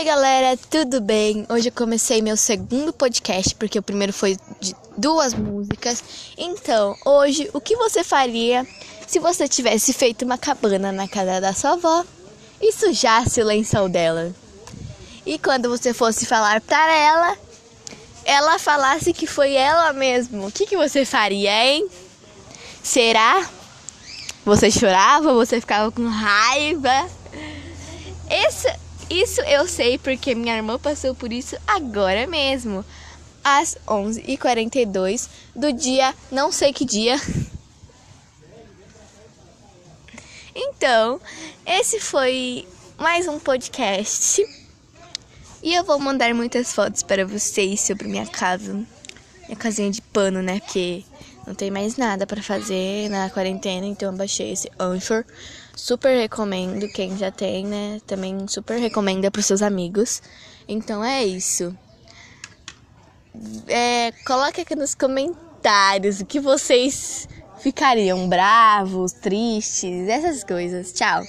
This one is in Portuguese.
Oi, galera, tudo bem? Hoje eu comecei meu segundo podcast porque o primeiro foi de duas músicas. Então, hoje, o que você faria se você tivesse feito uma cabana na casa da sua avó e sujasse o lençol dela? E quando você fosse falar para ela, ela falasse que foi ela mesmo, o que, que você faria, hein? Será? Você chorava? Você ficava com raiva? Isso eu sei porque minha irmã passou por isso agora mesmo, às 11h42 do dia, não sei que dia. Então, esse foi mais um podcast. E eu vou mandar muitas fotos para vocês sobre minha casa. Minha casinha de pano, né? Porque não tem mais nada para fazer na quarentena, então eu baixei esse Anchor. Super recomendo quem já tem, né? Também super recomenda para seus amigos. Então é isso. É, coloque aqui nos comentários o que vocês ficariam bravos, tristes, essas coisas. Tchau.